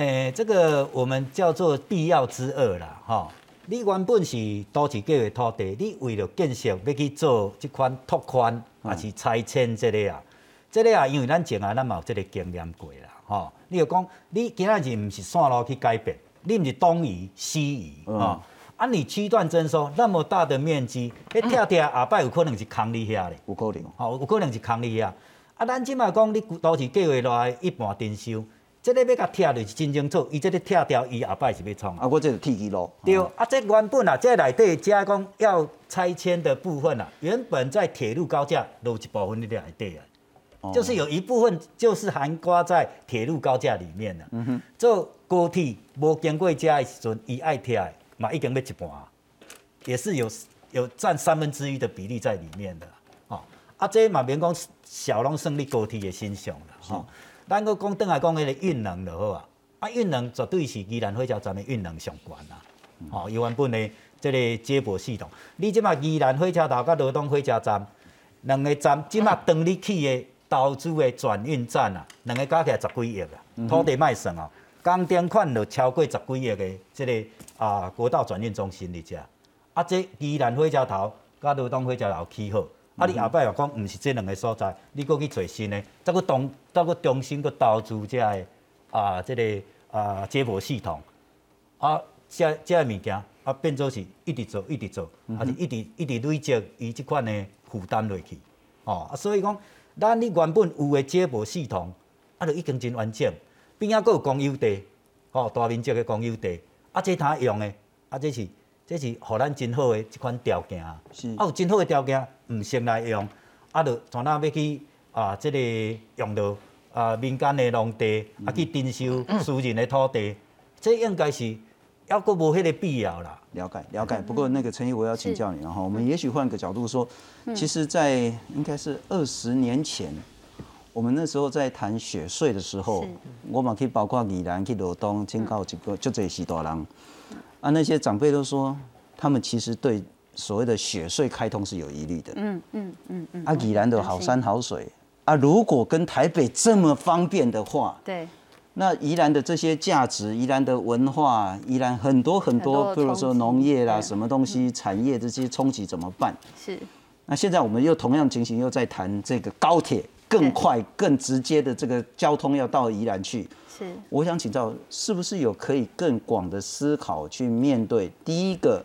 诶，这个我们叫做必要之恶啦，哈！你原本是都市计划土地，你为了建设要去做即款拓宽，还是拆迁即个啊？这个啊，因为咱前啊，咱嘛有即个经验过啦，哈！你就讲，你今仔日毋是线路去改变，你毋是东移西移，啊！啊，你区段征收那么大的面积，迄拆拆下摆有可能是空你遐咧，有可能，吼，有可能是空你遐。啊，咱即卖讲，你都市计划落来一半征收。这个要甲拆就是真清楚，伊这个拆掉，伊后摆是要创啊，我这是铁基路。对，啊，这原本啊，这内底加工要拆迁的部分啊，原本在铁路高架有一部分在内底啊。就是有一部分就是含刮在铁路高架里面的。嗯哼，做高铁无经过这的时阵，伊爱贴嘛，已经要一半，也是有有占三分之一的比例在里面的。哦，啊，这嘛免讲小龙胜利高铁的欣赏啦。吼，咱个讲倒来讲迄个运能就好啊。啊，运能绝对是宜兰火车站的运能上悬啦。哦，原本的即个接驳系统，你即马宜兰火车头甲罗东火车站两个站，即马当你起的投资的转运站啊，两个加起来十几亿啊，土地卖算哦，工程款就超过十几亿的这个啊国道转运中心伫遮。啊，这宜兰火车头甲罗东火车头起好，啊，你后摆又讲毋是即两个所在，你搁去找新的，再搁动，再个重新搁投资遮个啊，这个啊接驳系统。啊。遮遮个物件啊，变做是一直做，一直做，还是一直一直累积伊即款的负担落去，哦，啊，所以讲，咱你原本有的接驳系统，啊，就已经真完整，边啊佫有公有地，哦，大面积的公有地，啊，这通用的，啊，这是这是互咱真好的一款条件。啊，啊，有真好的条件，毋先来用，啊，就怎那要去啊，这个用到啊民间的农地，啊去征收私人的土地，这应该是。要过无迄个必要啦，了解了解。不过那个陈毅，我要请教你，然后我们也许换个角度说，其实，在应该是二十年前，我们那时候在谈雪税的时候，我们可以包括宜兰、去罗东、金高几个，就这些大人。啊，那些长辈都说，他们其实对所谓的雪税开通是有疑虑的。嗯嗯嗯嗯。啊，宜兰的好山好水啊，如果跟台北这么方便的话，对。那宜兰的这些价值，宜兰的文化，宜兰很多很多，比如说农业啦，什么东西产业这些冲击怎么办？是。那现在我们又同样情形，又在谈这个高铁更快、更直接的这个交通要到宜兰去。是。我想请教，是不是有可以更广的思考去面对？第一个，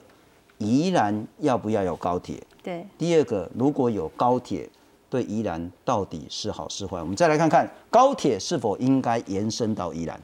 宜兰要不要有高铁？对。第二个，如果有高铁。对宜兰到底是好是坏？我们再来看看高铁是否应该延伸到宜兰。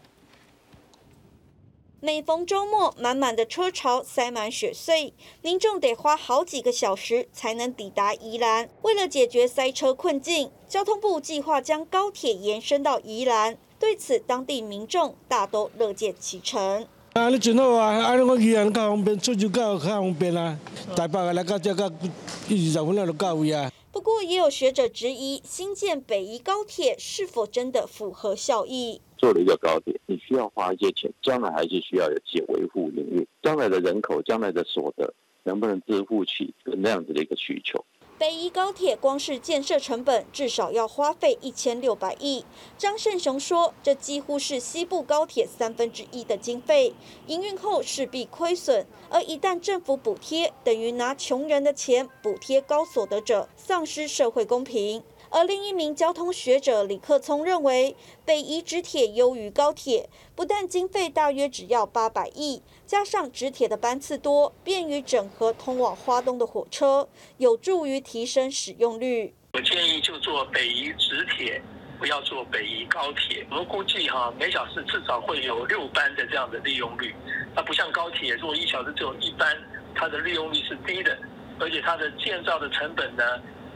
每逢周末，满满的车潮塞满雪隧，民众得花好几个小时才能抵达宜兰。为了解决塞车困境，交通部计划将高铁延伸到宜兰。对此，当地民众大都乐见其成。啊，你真好啊！啊，我宜兰较方便，出就较较方便啊。台北来到这个二十分钟就到位啊。不过，也有学者质疑，新建北宜高铁是否真的符合效益？做了一个高铁，你需要花一些钱，将来还是需要有些维护营运，将来的人口、将来的所得，能不能支付起那样子的一个需求？北宜高铁光是建设成本至少要花费一千六百亿。张胜雄说，这几乎是西部高铁三分之一的经费，营运后势必亏损。而一旦政府补贴，等于拿穷人的钱补贴高所得者，丧失社会公平。而另一名交通学者李克聪认为，北宜直铁优于高铁，不但经费大约只要八百亿，加上直铁的班次多，便于整合通往花东的火车，有助于提升使用率。我建议就坐北宜直铁，不要坐北宜高铁。我们估计哈，每小时至少会有六班的这样的利用率，它不像高铁，如果一小时只有一班，它的利用率是低的，而且它的建造的成本呢？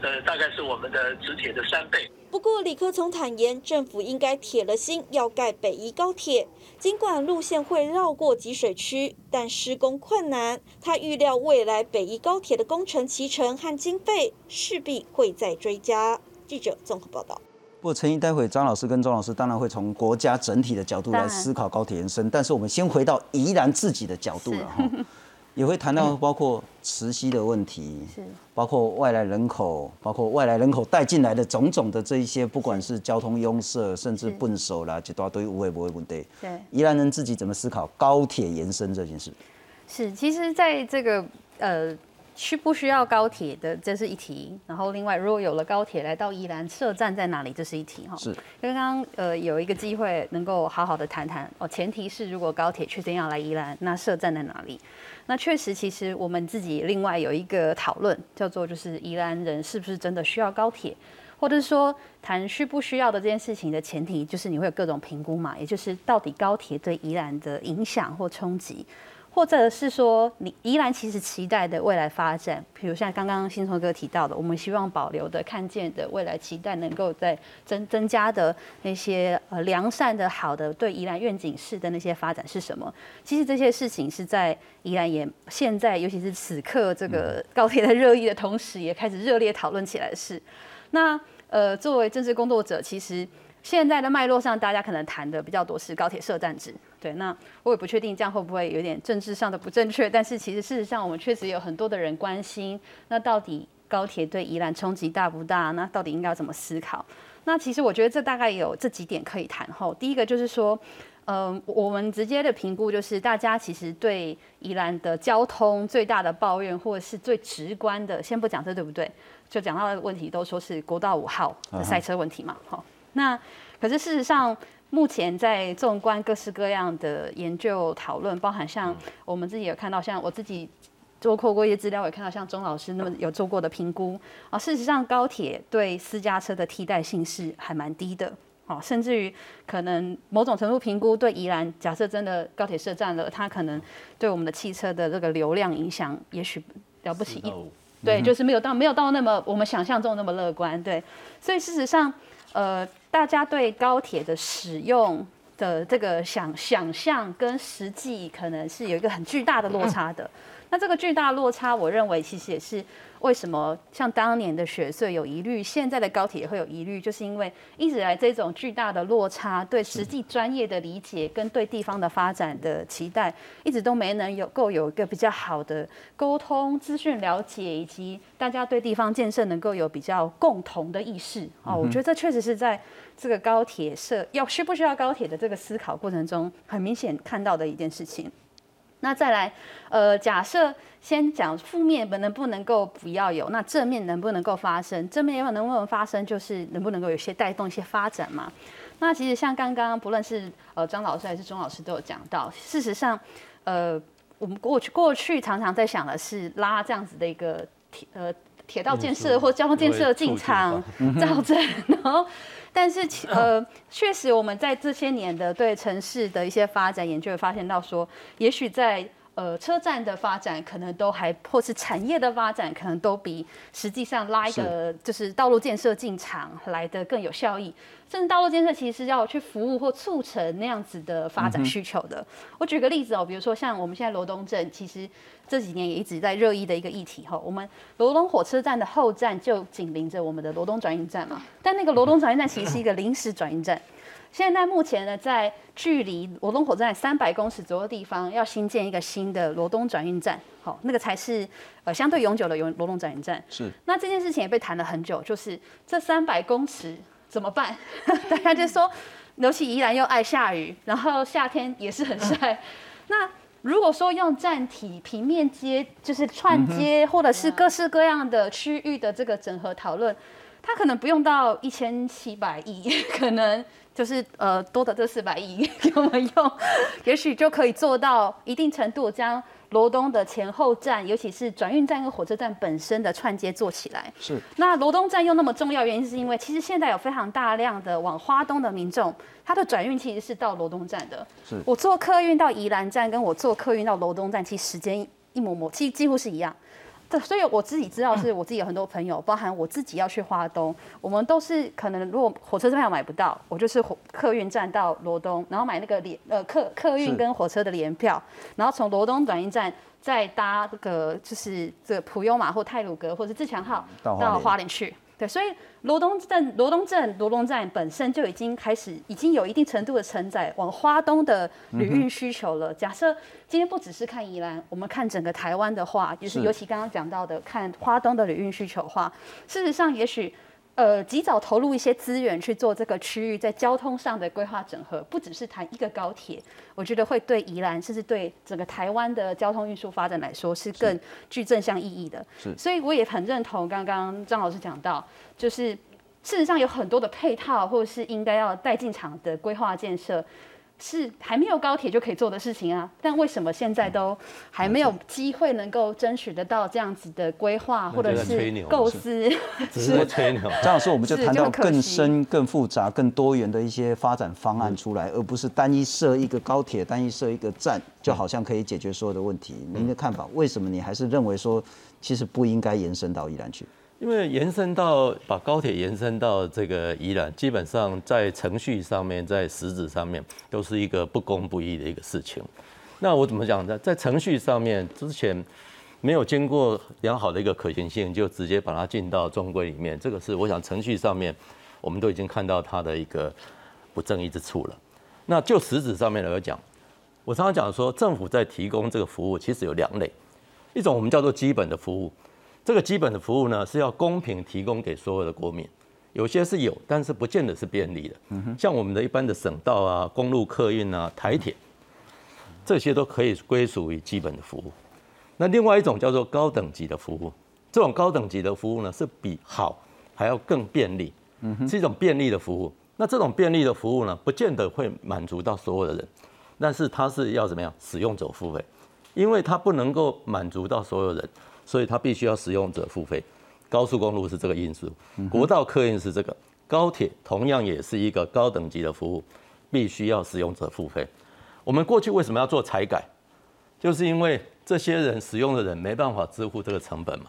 呃，大概是我们的直铁的三倍。不过，李克聪坦言，政府应该铁了心要盖北宜高铁，尽管路线会绕过积水区，但施工困难。他预料未来北宜高铁的工程期程和经费势必会再追加。记者综合报道。不过，陈毅，待会张老师跟钟老师当然会从国家整体的角度来思考高铁延伸，但是我们先回到宜兰自己的角度了哈。也会谈到包括磁吸的问题，是。包括外来人口，包括外来人口带进来的种种的这一些，不管是交通拥塞，甚至笨手啦，一大堆无会不会问题。对，宜兰人自己怎么思考高铁延伸这件事？是，其实在这个呃需不需要高铁的，这是一题。然后另外，如果有了高铁来到宜兰设站在哪里，这是一题哈。是，刚刚呃有一个机会能够好好的谈谈哦，前提是如果高铁确定要来宜兰，那设站在哪里？那确实，其实我们自己另外有一个讨论，叫做就是宜兰人是不是真的需要高铁，或者是说谈需不需要的这件事情的前提，就是你会有各种评估嘛，也就是到底高铁对宜兰的影响或冲击，或者是说，你宜兰其实期待的未来发展，比如像刚刚新松哥提到的，我们希望保留的、看见的未来期待，能够在增增加的那些呃良善的、好的对宜兰愿景式的那些发展是什么？其实这些事情是在宜兰也现在，尤其是此刻这个高铁在热议的同时，也开始热烈讨论起来的事。那呃，作为政治工作者，其实。现在的脉络上，大家可能谈的比较多是高铁设站制，对。那我也不确定这样会不会有点政治上的不正确，但是其实事实上，我们确实有很多的人关心，那到底高铁对宜兰冲击大不大？那到底应该要怎么思考？那其实我觉得这大概有这几点可以谈。后第一个就是说，嗯，我们直接的评估就是，大家其实对宜兰的交通最大的抱怨，或者是最直观的，先不讲这对不对，就讲到的问题都说是国道五号的塞车问题嘛，好。那可是事实上，目前在纵观各式各样的研究讨论，包含像我们自己有看到，像我自己做过过一些资料，也看到像钟老师那么有做过的评估啊。事实上，高铁对私家车的替代性是还蛮低的哦，甚至于可能某种程度评估对宜兰，假设真的高铁设站了，它可能对我们的汽车的这个流量影响，也许了不起一，对，就是没有到没有到那么我们想象中那么乐观，对。所以事实上，呃。大家对高铁的使用的这个想想象跟实际可能是有一个很巨大的落差的。那这个巨大落差，我认为其实也是。为什么像当年的雪穗有疑虑，现在的高铁也会有疑虑？就是因为一直来这种巨大的落差，对实际专业的理解跟对地方的发展的期待，一直都没能有够有一个比较好的沟通、资讯了解，以及大家对地方建设能够有比较共同的意识啊。我觉得这确实是在这个高铁设要需不需要高铁的这个思考过程中，很明显看到的一件事情。那再来，呃，假设先讲负面能不能够不要有，那正面能不能够发生？正面能不能发生，就是能不能够有些带动一些发展嘛？那其实像刚刚不论是呃张老师还是钟老师都有讲到，事实上，呃，我们过去过去常常在想的是拉这样子的一个呃铁道建设或交通建设进场造成，然后。但是，呃，确实我们在这些年的对城市的一些发展研究，发现到说，也许在。呃，车站的发展可能都还，或是产业的发展可能都比实际上拉一个就是道路建设进场来的更有效益。甚至道路建设其实是要去服务或促成那样子的发展需求的。我举个例子哦，比如说像我们现在罗东镇，其实这几年也一直在热议的一个议题哈。我们罗东火车站的后站就紧邻着我们的罗东转运站嘛，但那个罗东转运站其实是一个临时转运站。现在目前呢，在距离罗东火车站三百公尺左右的地方，要新建一个新的罗东转运站，好，那个才是呃相对永久的永罗东转运站。是。那这件事情也被谈了很久，就是这三百公尺怎么办？大家就说，尤其宜兰又爱下雨，然后夏天也是很晒。那如果说用站体平面接，就是串接，或者是各式各样的区域的这个整合讨论，它可能不用到一千七百亿，可能。就是呃多的这四百亿 给我们用，也许就可以做到一定程度，将罗东的前后站，尤其是转运站跟火车站本身的串接做起来。是。那罗东站又那么重要，原因是因为其实现在有非常大量的往花东的民众，他的转运其实是到罗东站的。是。我坐客运到宜兰站，跟我坐客运到罗东站，其实时间一模模，其实几乎是一样。对，所以我自己知道，是我自己有很多朋友，包含我自己要去花东，我们都是可能如果火车票买不到，我就是火客运站到罗东，然后买那个联呃客客运跟火车的联票，然后从罗东转运站再搭这个就是这普悠玛或泰鲁格或者自强号到花莲去。对，所以罗东镇、罗东镇、罗东站本身就已经开始，已经有一定程度的承载往花东的旅运需求了。假设今天不只是看宜兰，我们看整个台湾的话，就是尤其刚刚讲到的看花东的旅运需求话，事实上也许。呃，及早投入一些资源去做这个区域在交通上的规划整合，不只是谈一个高铁，我觉得会对宜兰甚至对整个台湾的交通运输发展来说是更具正向意义的。是，所以我也很认同刚刚张老师讲到，就是事实上有很多的配套或者是应该要带进场的规划建设，是还没有高铁就可以做的事情啊，但为什么现在都还没有机会能够争取得到这样子的规划或者是构思？只是吹牛。张老师，我们就谈到更深、更复杂、更多元的一些发展方案出来，而不是单一设一个高铁、单一设一个站，就好像可以解决所有的问题。您的看法？为什么你还是认为说，其实不应该延伸到宜兰去？因为延伸到把高铁延伸到这个宜兰，基本上在程序上面，在实质上面都是一个不公不义的一个事情。那我怎么讲呢？在程序上面之前没有经过良好的一个可行性，就直接把它进到中规里面，这个是我想程序上面我们都已经看到它的一个不正义之处了。那就实质上面来讲，我常常讲说，政府在提供这个服务其实有两类，一种我们叫做基本的服务。这个基本的服务呢，是要公平提供给所有的国民，有些是有，但是不见得是便利的。像我们的一般的省道啊、公路客运啊、台铁，这些都可以归属于基本的服务。那另外一种叫做高等级的服务，这种高等级的服务呢，是比好还要更便利，是一种便利的服务。那这种便利的服务呢，不见得会满足到所有的人，但是它是要怎么样？使用者付费，因为它不能够满足到所有人。所以它必须要使用者付费，高速公路是这个因素，国道客运是这个，高铁同样也是一个高等级的服务，必须要使用者付费。我们过去为什么要做财改？就是因为这些人使用的人没办法支付这个成本嘛。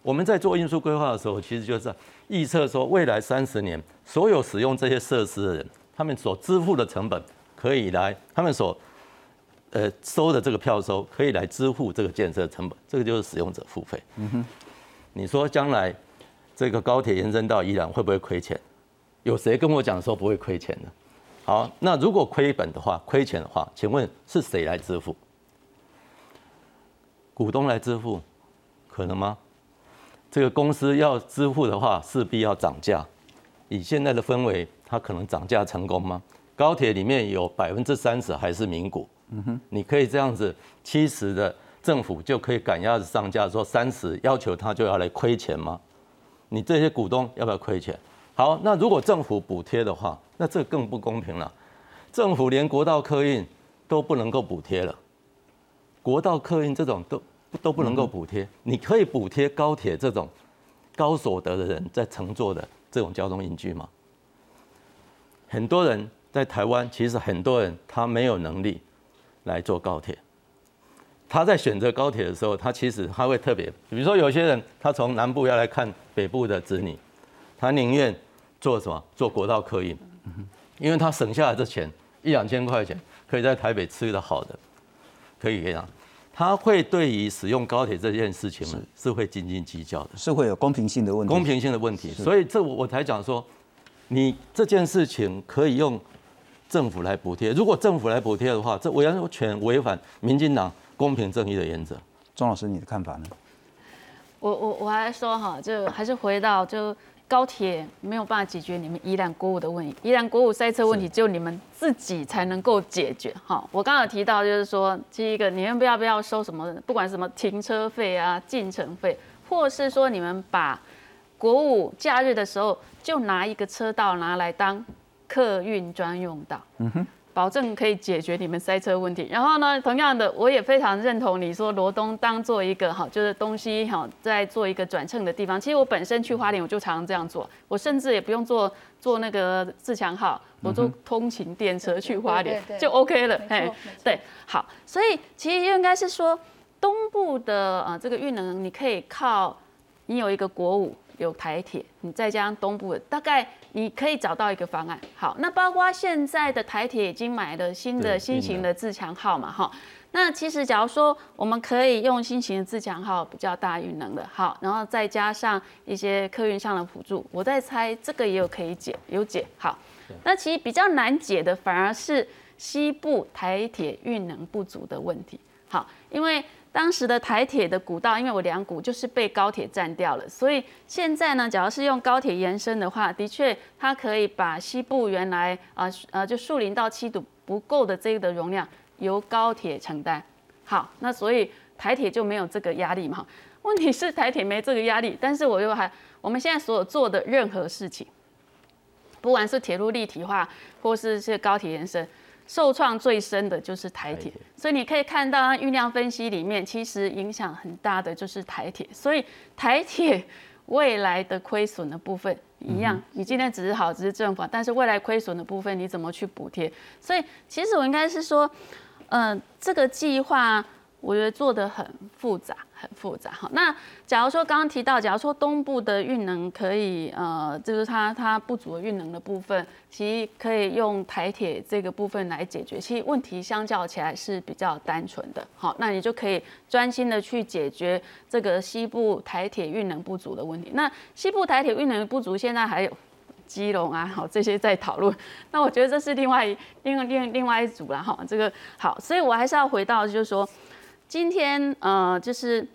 我们在做运输规划的时候，其实就是预测说未来三十年所有使用这些设施的人，他们所支付的成本可以来，他们所呃，收的这个票收可以来支付这个建设成本，这个就是使用者付费。嗯哼，你说将来这个高铁延伸到宜兰会不会亏钱？有谁跟我讲说不会亏钱的？好，那如果亏本的话，亏钱的话，请问是谁来支付？股东来支付，可能吗？这个公司要支付的话，势必要涨价。以现在的氛围，它可能涨价成功吗？高铁里面有百分之三十还是民股？哼，你可以这样子，七十的政府就可以赶鸭子上架，说三十要求他就要来亏钱吗？你这些股东要不要亏钱？好，那如果政府补贴的话，那这更不公平了。政府连国道客运都不能够补贴了，国道客运这种都都不能够补贴，你可以补贴高铁这种高所得的人在乘坐的这种交通工具吗？很多人在台湾，其实很多人他没有能力。来坐高铁，他在选择高铁的时候，他其实他会特别，比如说有些人他从南部要来看北部的子女，他宁愿坐什么？坐国道客运，因为他省下来的钱一两千块钱，可以在台北吃的好的，可以这样，他会对于使用高铁这件事情是。会斤斤计较的，是会有公平性的问题，公平性的问题，所以这我我才讲说，你这件事情可以用。政府来补贴，如果政府来补贴的话，这完全违反民进党公平正义的原则。庄老师，你的看法呢？我我我还说哈，就还是回到就高铁没有办法解决你们宜兰国五的问题，宜兰国五塞车问题只有你们自己才能够解决。哈，我刚刚有提到就是说，第一个你们不要不要收什么，不管什么停车费啊、进城费，或是说你们把国五假日的时候就拿一个车道拿来当。客运专用道，嗯哼，保证可以解决你们塞车问题。然后呢，同样的，我也非常认同你说罗东当做一个哈，就是东西哈，在做一个转乘的地方。其实我本身去花莲，我就常常这样做，我甚至也不用坐坐那个自强号，我坐通勤电车去花莲就 OK 了。哎，对，好，所以其实应该是说东部的呃这个运能，你可以靠你有一个国五。有台铁，你再加上东部的，大概你可以找到一个方案。好，那包括现在的台铁已经买了新的新型的自强号嘛，哈。那其实假如说我们可以用新型的自强号比较大运能的，好，然后再加上一些客运上的辅助，我在猜这个也有可以解，有解。好，那其实比较难解的反而是西部台铁运能不足的问题。好，因为。当时的台铁的古道，因为我两股就是被高铁占掉了，所以现在呢，假如是用高铁延伸的话，的确它可以把西部原来啊呃就树林到七堵不够的这个的容量由高铁承担。好，那所以台铁就没有这个压力嘛？问题是台铁没这个压力，但是我又还我们现在所做的任何事情，不管是铁路立体化或是是高铁延伸，受创最深的就是台铁，所以你可以看到运量分析里面，其实影响很大的就是台铁，所以台铁未来的亏损的部分一样，你今天只是好只是政府，但是未来亏损的部分你怎么去补贴？所以其实我应该是说，嗯，这个计划。我觉得做的很复杂，很复杂。哈，那假如说刚刚提到，假如说东部的运能可以，呃，就是它它不足的运能的部分，其实可以用台铁这个部分来解决。其实问题相较起来是比较单纯的。好，那你就可以专心的去解决这个西部台铁运能不足的问题。那西部台铁运能不足，现在还有基隆啊，好这些在讨论。那我觉得这是另外另另另外一组了哈。这个好，所以我还是要回到就是说。今天呃，就是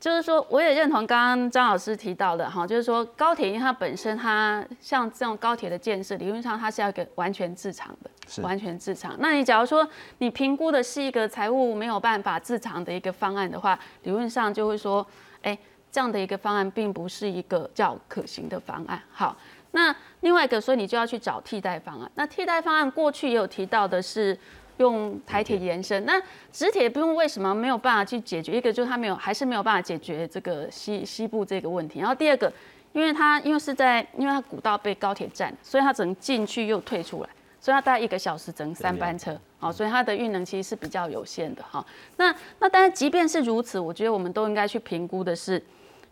就是说，我也认同刚刚张老师提到的哈，就是说高铁因为它本身它像这种高铁的建设，理论上它是要给完全自偿的，完全自偿。那你假如说你评估的是一个财务没有办法自偿的一个方案的话，理论上就会说，哎，这样的一个方案并不是一个较可行的方案。好，那另外一个，所以你就要去找替代方案。那替代方案过去也有提到的是。用台铁延伸，那直铁不用为什么没有办法去解决？一个就是它没有，还是没有办法解决这个西西部这个问题。然后第二个，因为它因为是在，因为它古道被高铁占，所以它只能进去又退出来，所以它大概一个小时只能三班车，好，所以它的运能其实是比较有限的哈。那那当然，即便是如此，我觉得我们都应该去评估的是，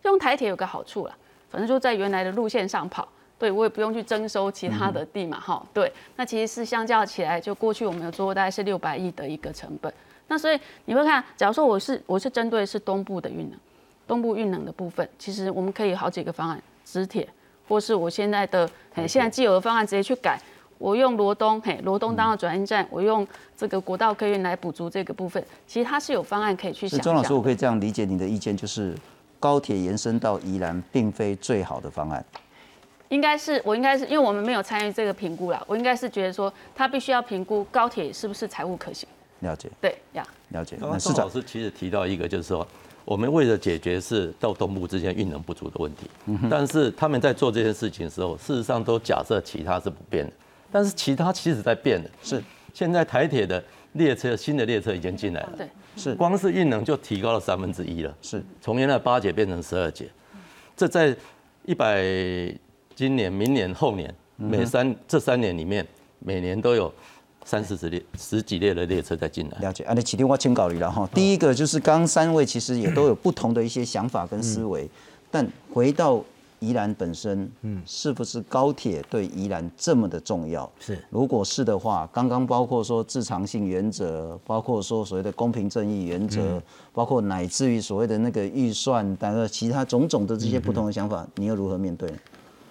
用台铁有个好处了，反正就在原来的路线上跑。对，我也不用去征收其他的地嘛，哈，对，那其实是相较起来，就过去我们有做过大概是六百亿的一个成本，那所以你会看，假如说我是我是针对是东部的运能，东部运能的部分，其实我们可以好几个方案，直铁，或是我现在的，嘿，现在既有的方案直接去改，我用罗东，嘿，罗东当了转运站，我用这个国道客运来补足这个部分，其实它是有方案可以去想。钟老师，我可以这样理解你的意见，就是高铁延伸到宜兰，并非最好的方案。应该是我应该是因为我们没有参与这个评估啦，我应该是觉得说他必须要评估高铁是不是财务可行。了解。对呀。了解。那市老师其实提到一个，就是说我们为了解决是到东部之间运能不足的问题，但是他们在做这件事情的时候，事实上都假设其他是不变的，但是其他其实在变的。是。现在台铁的列车新的列车已经进来了。对。是。光是运能就提高了三分之一了。是。从原来八节变成十二节，这在一百。今年、明年、后年，每三这三年里面，每年都有三四十列、十几列的列车在进来。了解，啊，那起定我请教你了哈。第一个就是刚三位其实也都有不同的一些想法跟思维，但回到宜兰本身，嗯，是不是高铁对宜兰这么的重要？是，如果是的话，刚刚包括说自偿性原则，包括说所谓的公平正义原则，包括乃至于所谓的那个预算，当然其他种种的这些不同的想法，你又如何面对？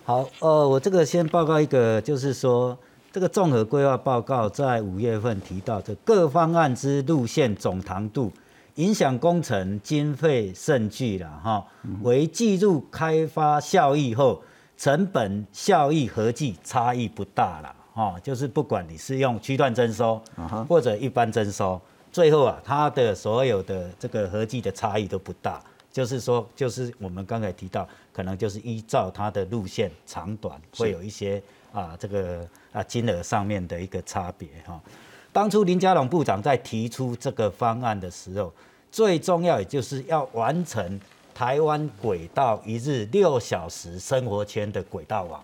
好，呃，我这个先报告一个，就是说，这个综合规划报告在五月份提到，这各方案之路线总长度、影响工程经费甚巨了哈，为计入开发效益后，成本效益合计差异不大了哈，就是不管你是用区段征收或者一般征收，最后啊，它的所有的这个合计的差异都不大。就是说，就是我们刚才提到，可能就是依照它的路线长短，会有一些啊这个啊金额上面的一个差别哈。当初林佳龙部长在提出这个方案的时候，最重要也就是要完成台湾轨道一日六小时生活圈的轨道网，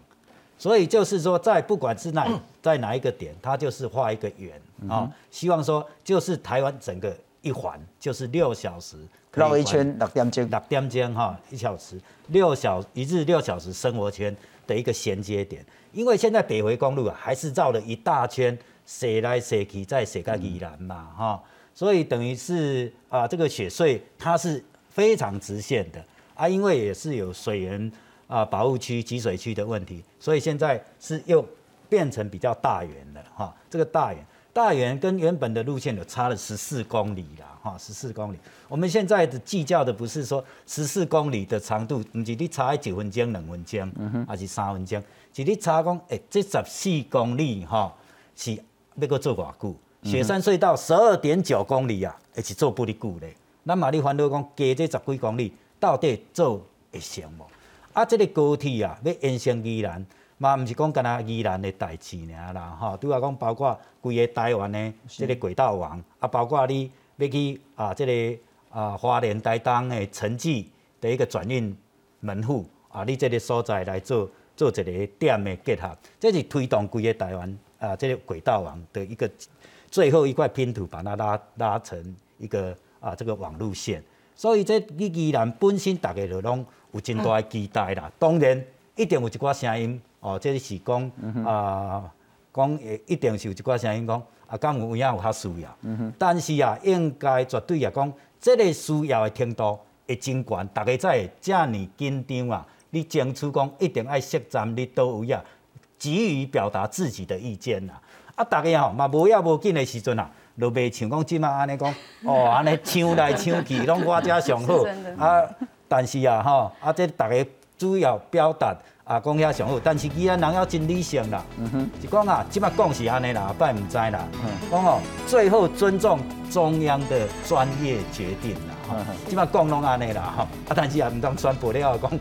所以就是说，在不管是哪在哪一个点，它就是画一个圆啊，希望说就是台湾整个一环就是六小时。绕一圈六点钟，六点钟哈，一小时六小一日六小时生活圈的一个衔接点。因为现在北回公路啊，还是绕了一大圈，斜来斜去再斜到宜兰嘛哈，所以等于是啊，这个雪隧它是非常直线的啊，因为也是有水源啊保护区、集水区的问题，所以现在是又变成比较大圆了哈。这个大圆大圆跟原本的路线有差了十四公里啦。哈，十四公里。我们现在的计较的不是说十四公里的长度，不是你差九分钟、两分钟，还是三分钟，是你差讲，哎，这十四公里哈是要搁做偌久？雪山隧道十二点九公里啊，也是做不哩久咧？那马里烦恼讲加这十几公里到底做会成无？啊，这个高铁啊，要延伸宜兰，嘛毋是讲干那宜兰的代志尔啦，吼，拄啊讲包括规个台湾的即个轨道网，啊，包括你要去啊，即个啊花莲台东的城际的一个转运门户啊，你即个所在来做做一个点的结合，这是推动规个台湾啊，即个轨道网的一个最后一块拼图，把它拉拉成一个啊这个网路线。所以这你宜兰本身大家就拢有真大的期待啦，当然一定有一寡声音。哦，这是讲啊，讲会一定是有一寡声音讲啊，敢有影有较需要。嗯但是啊，应该绝对啊讲，这个需要的程度会真悬，大家才会遮尔紧张啊。你争取讲一定爱设站你倒位啊，急于表达自己的意见呐。啊，大家吼嘛无要无紧的时阵啊，就袂像讲即马安尼讲，哦，安尼抢来抢去，拢我遮上好。啊，但是啊吼，啊这大家主要表达。啊，讲遐上好，但是伊安人要真理性啦。嗯哼，是讲啊，即摆讲是安尼啦，拜唔知啦。嗯，讲哦，最后尊重中央的专业决定啦。哈，即摆讲拢安尼啦。哈，啊，但是也唔当宣布了讲，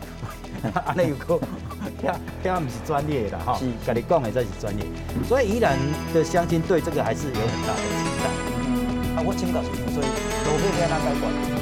安尼又讲，遐遐毋是专业啦。哈，跟你讲的才是专业。所以宜兰的乡亲对这个还是有很大的期待。啊，我请教是，所以路费要哪改管？